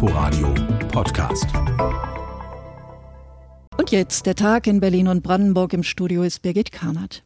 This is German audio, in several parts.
Inforadio Podcast. Und jetzt der Tag in Berlin und Brandenburg. Im Studio ist Birgit Karnert.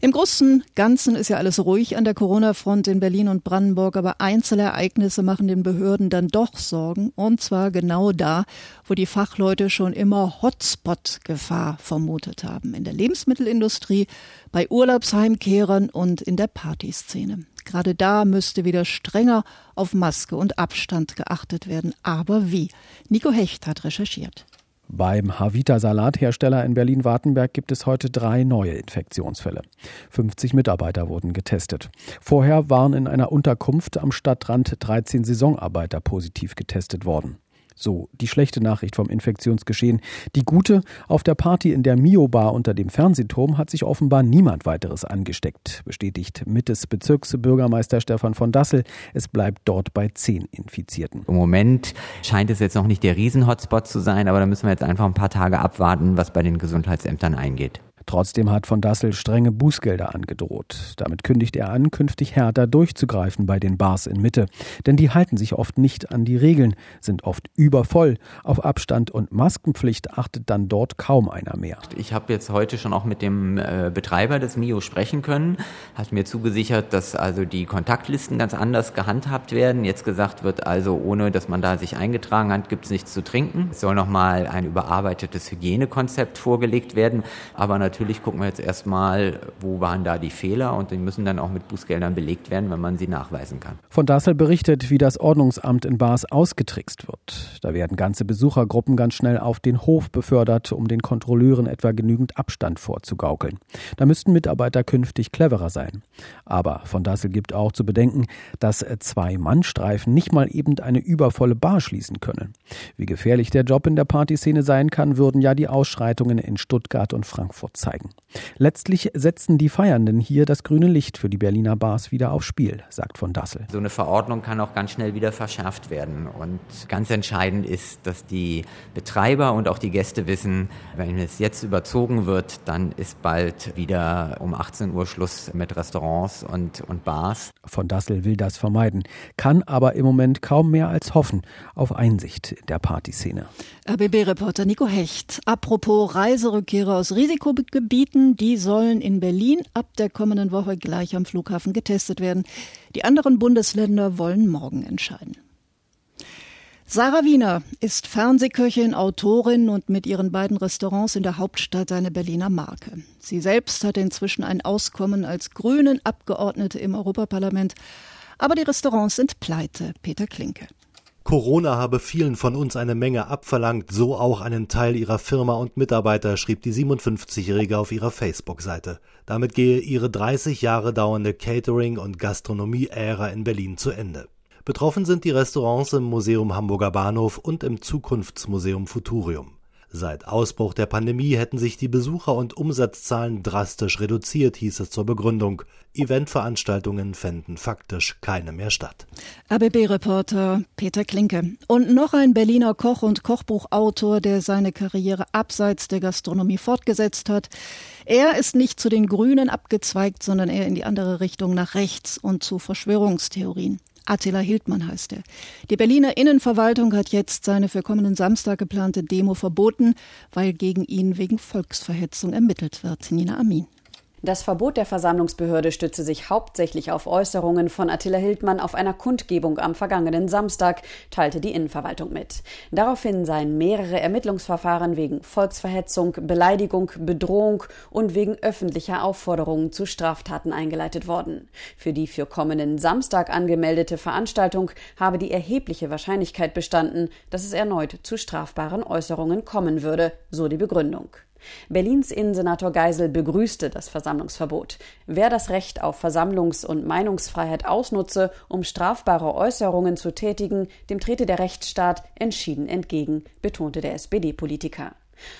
Im Großen Ganzen ist ja alles ruhig an der Corona-Front in Berlin und Brandenburg, aber Einzelereignisse machen den Behörden dann doch Sorgen. Und zwar genau da, wo die Fachleute schon immer Hotspot-Gefahr vermutet haben. In der Lebensmittelindustrie, bei Urlaubsheimkehrern und in der Partyszene. Gerade da müsste wieder strenger auf Maske und Abstand geachtet werden. Aber wie? Nico Hecht hat recherchiert. Beim Havita-Salathersteller in Berlin-Wartenberg gibt es heute drei neue Infektionsfälle. 50 Mitarbeiter wurden getestet. Vorher waren in einer Unterkunft am Stadtrand 13 Saisonarbeiter positiv getestet worden. So, die schlechte Nachricht vom Infektionsgeschehen. Die gute, auf der Party in der Mio-Bar unter dem Fernsehturm hat sich offenbar niemand weiteres angesteckt, bestätigt Mittes Bezirksbürgermeister Stefan von Dassel. Es bleibt dort bei zehn Infizierten. Im Moment scheint es jetzt noch nicht der Riesen-Hotspot zu sein, aber da müssen wir jetzt einfach ein paar Tage abwarten, was bei den Gesundheitsämtern eingeht. Trotzdem hat von Dassel strenge Bußgelder angedroht. Damit kündigt er an, künftig härter durchzugreifen bei den Bars in Mitte. Denn die halten sich oft nicht an die Regeln, sind oft übervoll. Auf Abstand und Maskenpflicht achtet dann dort kaum einer mehr. Ich habe jetzt heute schon auch mit dem äh, Betreiber des Mio sprechen können, hat mir zugesichert, dass also die Kontaktlisten ganz anders gehandhabt werden. Jetzt gesagt wird also, ohne dass man da sich eingetragen hat, gibt es nichts zu trinken. Es soll nochmal ein überarbeitetes Hygienekonzept vorgelegt werden, aber natürlich natürlich gucken wir jetzt erstmal, wo waren da die Fehler und die müssen dann auch mit Bußgeldern belegt werden, wenn man sie nachweisen kann. Von Dassel berichtet, wie das Ordnungsamt in Bars ausgetrickst wird. Da werden ganze Besuchergruppen ganz schnell auf den Hof befördert, um den Kontrolleuren etwa genügend Abstand vorzugaukeln. Da müssten Mitarbeiter künftig cleverer sein. Aber von Dassel gibt auch zu bedenken, dass zwei Mannstreifen nicht mal eben eine übervolle Bar schließen können. Wie gefährlich der Job in der Partyszene sein kann, würden ja die Ausschreitungen in Stuttgart und Frankfurt zeigen. Letztlich setzen die Feiernden hier das grüne Licht für die Berliner Bars wieder aufs Spiel, sagt von Dassel. So eine Verordnung kann auch ganz schnell wieder verschärft werden. Und ganz entscheidend ist, dass die Betreiber und auch die Gäste wissen, wenn es jetzt überzogen wird, dann ist bald wieder um 18 Uhr Schluss mit Restaurants und, und Bars. Von Dassel will das vermeiden, kann aber im Moment kaum mehr als hoffen auf Einsicht in der Partyszene. RBB-Reporter Nico Hecht. Apropos Reiserückkehrer aus Risikogebieten, die sollen in Berlin ab der kommenden Woche gleich am Flughafen getestet werden. Die anderen Bundesländer wollen morgen entscheiden. Sarah Wiener ist Fernsehköchin, Autorin und mit ihren beiden Restaurants in der Hauptstadt eine Berliner Marke. Sie selbst hat inzwischen ein Auskommen als Grünen Abgeordnete im Europaparlament. Aber die Restaurants sind pleite. Peter Klinke. Corona habe vielen von uns eine Menge abverlangt, so auch einen Teil ihrer Firma und Mitarbeiter, schrieb die 57-Jährige auf ihrer Facebook-Seite. Damit gehe ihre 30 Jahre dauernde Catering- und Gastronomie-Ära in Berlin zu Ende. Betroffen sind die Restaurants im Museum Hamburger Bahnhof und im Zukunftsmuseum Futurium. Seit Ausbruch der Pandemie hätten sich die Besucher- und Umsatzzahlen drastisch reduziert, hieß es zur Begründung. Eventveranstaltungen fänden faktisch keine mehr statt. ABB-Reporter Peter Klinke. Und noch ein Berliner Koch und Kochbuchautor, der seine Karriere abseits der Gastronomie fortgesetzt hat. Er ist nicht zu den Grünen abgezweigt, sondern eher in die andere Richtung nach rechts und zu Verschwörungstheorien. Attila Hildmann heißt er. Die Berliner Innenverwaltung hat jetzt seine für kommenden Samstag geplante Demo verboten, weil gegen ihn wegen Volksverhetzung ermittelt wird. Nina Amin. Das Verbot der Versammlungsbehörde stütze sich hauptsächlich auf Äußerungen von Attila Hildmann auf einer Kundgebung am vergangenen Samstag, teilte die Innenverwaltung mit. Daraufhin seien mehrere Ermittlungsverfahren wegen Volksverhetzung, Beleidigung, Bedrohung und wegen öffentlicher Aufforderungen zu Straftaten eingeleitet worden. Für die für kommenden Samstag angemeldete Veranstaltung habe die erhebliche Wahrscheinlichkeit bestanden, dass es erneut zu strafbaren Äußerungen kommen würde, so die Begründung. Berlins Innensenator Geisel begrüßte das Versammlungsverbot. Wer das Recht auf Versammlungs- und Meinungsfreiheit ausnutze, um strafbare Äußerungen zu tätigen, dem trete der Rechtsstaat entschieden entgegen, betonte der SPD-Politiker.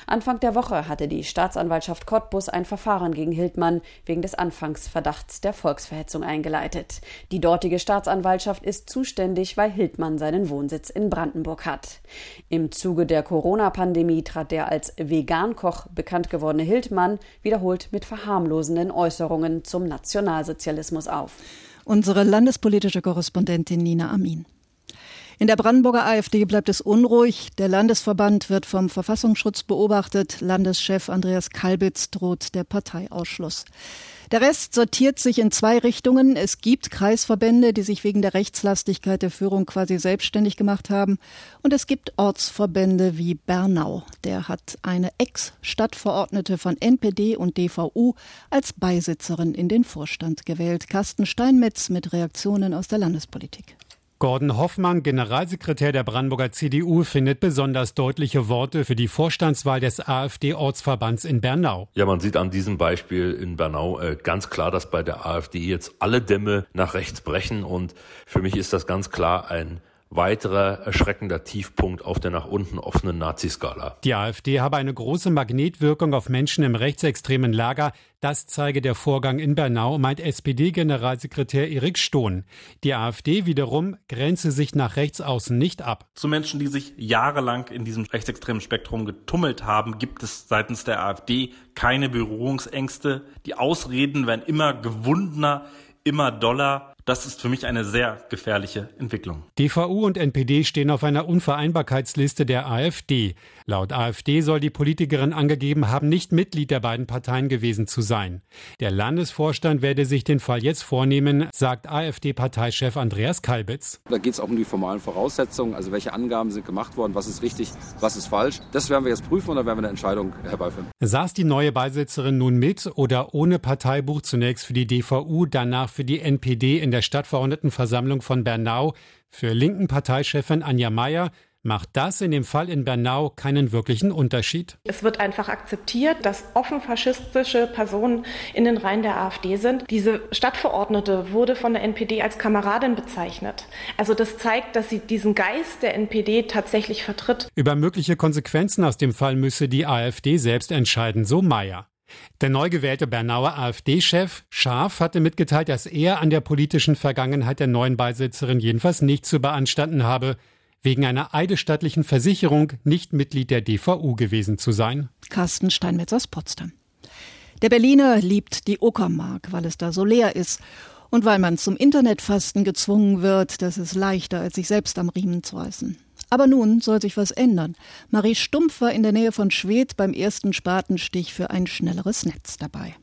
Anfang der Woche hatte die Staatsanwaltschaft Cottbus ein Verfahren gegen Hildmann wegen des Anfangsverdachts der Volksverhetzung eingeleitet. Die dortige Staatsanwaltschaft ist zuständig, weil Hildmann seinen Wohnsitz in Brandenburg hat. Im Zuge der Corona-Pandemie trat der als Vegankoch bekannt gewordene Hildmann wiederholt mit verharmlosenden Äußerungen zum Nationalsozialismus auf. Unsere landespolitische Korrespondentin Nina Amin. In der Brandenburger AfD bleibt es unruhig. Der Landesverband wird vom Verfassungsschutz beobachtet. Landeschef Andreas Kalbitz droht der Parteiausschluss. Der Rest sortiert sich in zwei Richtungen. Es gibt Kreisverbände, die sich wegen der Rechtslastigkeit der Führung quasi selbstständig gemacht haben. Und es gibt Ortsverbände wie Bernau. Der hat eine Ex-Stadtverordnete von NPD und DVU als Beisitzerin in den Vorstand gewählt. Carsten Steinmetz mit Reaktionen aus der Landespolitik. Gordon Hoffmann, Generalsekretär der Brandenburger CDU, findet besonders deutliche Worte für die Vorstandswahl des AfD-Ortsverbands in Bernau. Ja, man sieht an diesem Beispiel in Bernau äh, ganz klar, dass bei der AfD jetzt alle Dämme nach rechts brechen. Und für mich ist das ganz klar ein weiterer erschreckender Tiefpunkt auf der nach unten offenen Naziskala. Die AfD habe eine große Magnetwirkung auf Menschen im rechtsextremen Lager. Das zeige der Vorgang in Bernau, meint SPD-Generalsekretär Erik Stohn. Die AfD wiederum grenze sich nach rechts außen nicht ab. Zu Menschen, die sich jahrelang in diesem rechtsextremen Spektrum getummelt haben, gibt es seitens der AfD keine Berührungsängste. Die Ausreden werden immer gewundener, immer doller. Das ist für mich eine sehr gefährliche Entwicklung. DVU und NPD stehen auf einer Unvereinbarkeitsliste der AfD. Laut AfD soll die Politikerin angegeben haben, nicht Mitglied der beiden Parteien gewesen zu sein. Der Landesvorstand werde sich den Fall jetzt vornehmen, sagt AfD-Parteichef Andreas Kalbitz. Da geht es auch um die formalen Voraussetzungen, also welche Angaben sind gemacht worden, was ist richtig, was ist falsch. Das werden wir jetzt prüfen und dann werden wir eine Entscheidung herbeiführen. Saß die neue Beisitzerin nun mit oder ohne Parteibuch zunächst für die DVU, danach für die NPD in der der Stadtverordnetenversammlung von Bernau für linken Parteichefin Anja Mayer macht das in dem Fall in Bernau keinen wirklichen Unterschied. Es wird einfach akzeptiert, dass offen faschistische Personen in den Reihen der AfD sind. Diese Stadtverordnete wurde von der NPD als Kameradin bezeichnet. Also das zeigt, dass sie diesen Geist der NPD tatsächlich vertritt. Über mögliche Konsequenzen aus dem Fall müsse die AfD selbst entscheiden, so Mayer. Der neu gewählte Bernauer AfD-Chef Scharf hatte mitgeteilt, dass er an der politischen Vergangenheit der neuen Beisitzerin jedenfalls nicht zu beanstanden habe, wegen einer eidesstattlichen Versicherung nicht Mitglied der DVU gewesen zu sein. Carsten Steinmetz aus Potsdam. Der Berliner liebt die Uckermark, weil es da so leer ist und weil man zum Internetfasten gezwungen wird, das ist leichter, als sich selbst am Riemen zu reißen. Aber nun soll sich was ändern. Marie Stumpf war in der Nähe von Schwedt beim ersten Spatenstich für ein schnelleres Netz dabei.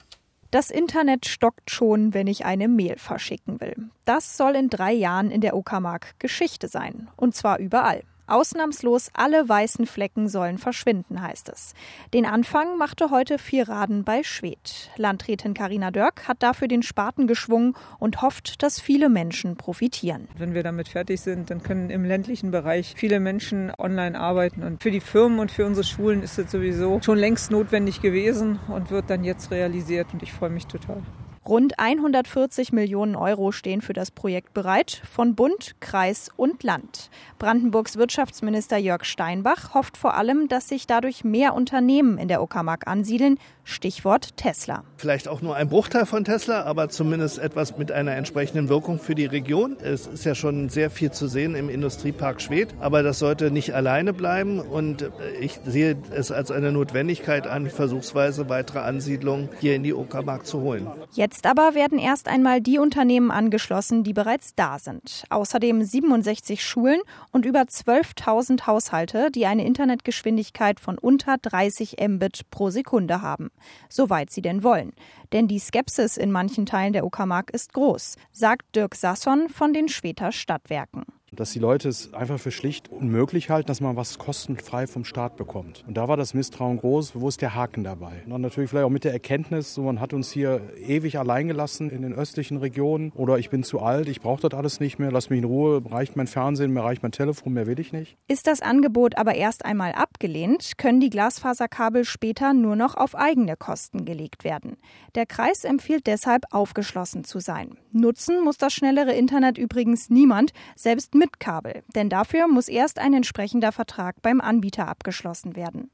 Das Internet stockt schon, wenn ich eine Mail verschicken will. Das soll in drei Jahren in der Uckermark Geschichte sein. Und zwar überall. Ausnahmslos alle weißen Flecken sollen verschwinden, heißt es. Den Anfang machte heute Vierraden bei Schwedt. Landrätin Karina Dörk hat dafür den Spaten geschwungen und hofft, dass viele Menschen profitieren. Wenn wir damit fertig sind, dann können im ländlichen Bereich viele Menschen online arbeiten. Und für die Firmen und für unsere Schulen ist es sowieso schon längst notwendig gewesen und wird dann jetzt realisiert. Und ich freue mich total. Rund 140 Millionen Euro stehen für das Projekt bereit, von Bund, Kreis und Land. Brandenburgs Wirtschaftsminister Jörg Steinbach hofft vor allem, dass sich dadurch mehr Unternehmen in der Uckermark ansiedeln, Stichwort Tesla. Vielleicht auch nur ein Bruchteil von Tesla, aber zumindest etwas mit einer entsprechenden Wirkung für die Region. Es ist ja schon sehr viel zu sehen im Industriepark Schwedt, aber das sollte nicht alleine bleiben und ich sehe es als eine Notwendigkeit an, versuchsweise weitere Ansiedlungen hier in die Uckermark zu holen. Jetzt Jetzt aber werden erst einmal die Unternehmen angeschlossen, die bereits da sind. Außerdem 67 Schulen und über 12.000 Haushalte, die eine Internetgeschwindigkeit von unter 30 Mbit pro Sekunde haben. Soweit sie denn wollen. Denn die Skepsis in manchen Teilen der Uckermark ist groß, sagt Dirk Sasson von den Schweter Stadtwerken dass die Leute es einfach für schlicht unmöglich halten, dass man was kostenfrei vom Staat bekommt. Und da war das Misstrauen groß. Wo ist der Haken dabei? Und dann natürlich vielleicht auch mit der Erkenntnis, so man hat uns hier ewig allein gelassen in den östlichen Regionen oder ich bin zu alt, ich brauche das alles nicht mehr, lass mich in Ruhe, reicht mein Fernsehen, mir reicht mein Telefon, mehr will ich nicht. Ist das Angebot aber erst einmal abgelehnt, können die Glasfaserkabel später nur noch auf eigene Kosten gelegt werden. Der Kreis empfiehlt deshalb aufgeschlossen zu sein. Nutzen muss das schnellere Internet übrigens niemand, selbst mit Kabel, denn dafür muss erst ein entsprechender Vertrag beim Anbieter abgeschlossen werden.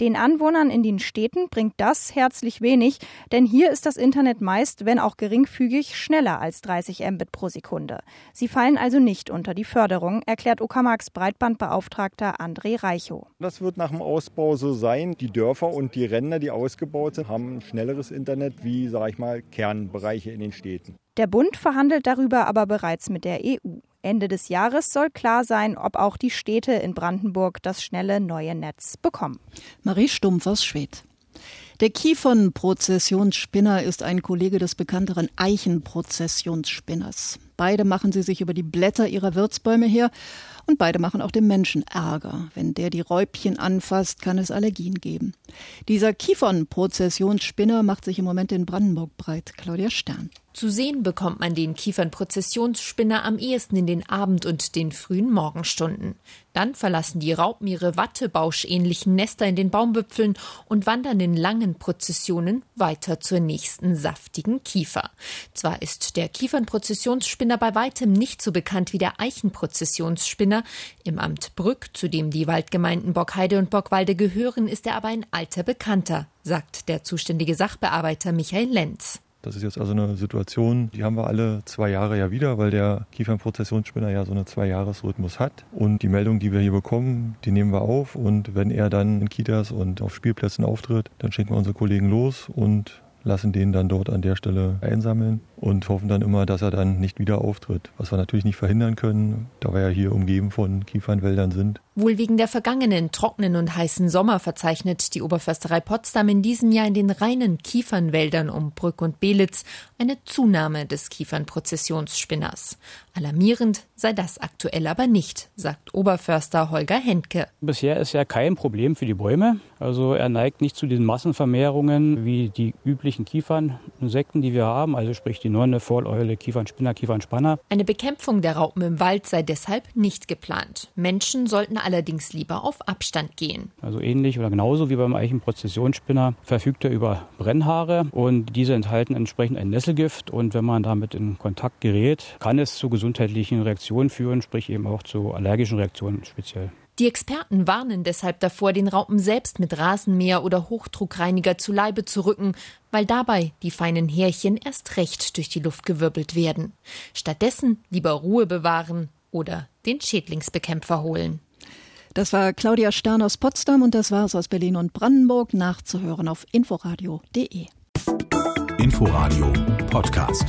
Den Anwohnern in den Städten bringt das herzlich wenig, denn hier ist das Internet meist, wenn auch geringfügig, schneller als 30 Mbit pro Sekunde. Sie fallen also nicht unter die Förderung, erklärt Uckermarks Breitbandbeauftragter André Reichow. Das wird nach dem Ausbau so sein. Die Dörfer und die Ränder, die ausgebaut sind, haben schnelleres Internet wie, sag ich mal, Kernbereiche in den Städten. Der Bund verhandelt darüber aber bereits mit der EU. Ende des Jahres soll klar sein, ob auch die Städte in Brandenburg das schnelle neue Netz bekommen. Marie Stumpf aus Schwedt. Der Kiefernprozessionsspinner ist ein Kollege des bekannteren Eichenprozessionsspinners. Beide machen sie sich über die Blätter ihrer Wirtsbäume her und beide machen auch dem Menschen Ärger. Wenn der die Räubchen anfasst, kann es Allergien geben. Dieser Kiefernprozessionsspinner macht sich im Moment in Brandenburg breit. Claudia Stern. Zu sehen bekommt man den Kiefernprozessionsspinner am ehesten in den Abend- und den frühen Morgenstunden. Dann verlassen die Raupen ihre Wattebauschähnlichen Nester in den Baumwipfeln und wandern in langen Prozessionen weiter zur nächsten saftigen Kiefer. Zwar ist der Kiefernprozessionsspinner bei weitem nicht so bekannt wie der Eichenprozessionsspinner. Im Amt Brück, zu dem die Waldgemeinden Bockheide und Bockwalde gehören, ist er aber ein alter Bekannter, sagt der zuständige Sachbearbeiter Michael Lenz. Das ist jetzt also eine Situation, die haben wir alle zwei Jahre ja wieder, weil der Kiefernprozessionsspinner ja so einen Zwei-Jahres-Rhythmus hat. Und die Meldung, die wir hier bekommen, die nehmen wir auf. Und wenn er dann in Kitas und auf Spielplätzen auftritt, dann schicken wir unsere Kollegen los und lassen den dann dort an der Stelle einsammeln und hoffen dann immer, dass er dann nicht wieder auftritt. Was wir natürlich nicht verhindern können, da wir ja hier umgeben von Kiefernwäldern sind. Wohl wegen der vergangenen trockenen und heißen Sommer verzeichnet die Oberförsterei Potsdam in diesem Jahr in den reinen Kiefernwäldern um Brück und Belitz eine Zunahme des Kiefernprozessionsspinners. Alarmierend sei das aktuell aber nicht, sagt Oberförster Holger Henke. Bisher ist ja kein Problem für die Bäume. Also er neigt nicht zu diesen Massenvermehrungen wie die üblichen Kieferninsekten, die wir haben, also sprich die Nonne, Vorleule, Kiefernspinner, Kiefernspanner. Eine Bekämpfung der Raupen im Wald sei deshalb nicht geplant. Menschen sollten allerdings lieber auf Abstand gehen. Also ähnlich oder genauso wie beim Eichenprozessionsspinner verfügt er über Brennhaare und diese enthalten entsprechend ein Nesselgift und wenn man damit in Kontakt gerät, kann es zu gesundheitlichen Reaktionen führen, sprich eben auch zu allergischen Reaktionen speziell. Die Experten warnen deshalb davor, den Raupen selbst mit Rasenmäher oder Hochdruckreiniger zu Leibe zu rücken, weil dabei die feinen Härchen erst recht durch die Luft gewirbelt werden. Stattdessen lieber Ruhe bewahren oder den Schädlingsbekämpfer holen. Das war Claudia Stern aus Potsdam und das war es aus Berlin und Brandenburg. Nachzuhören auf inforadio.de. Inforadio Podcast.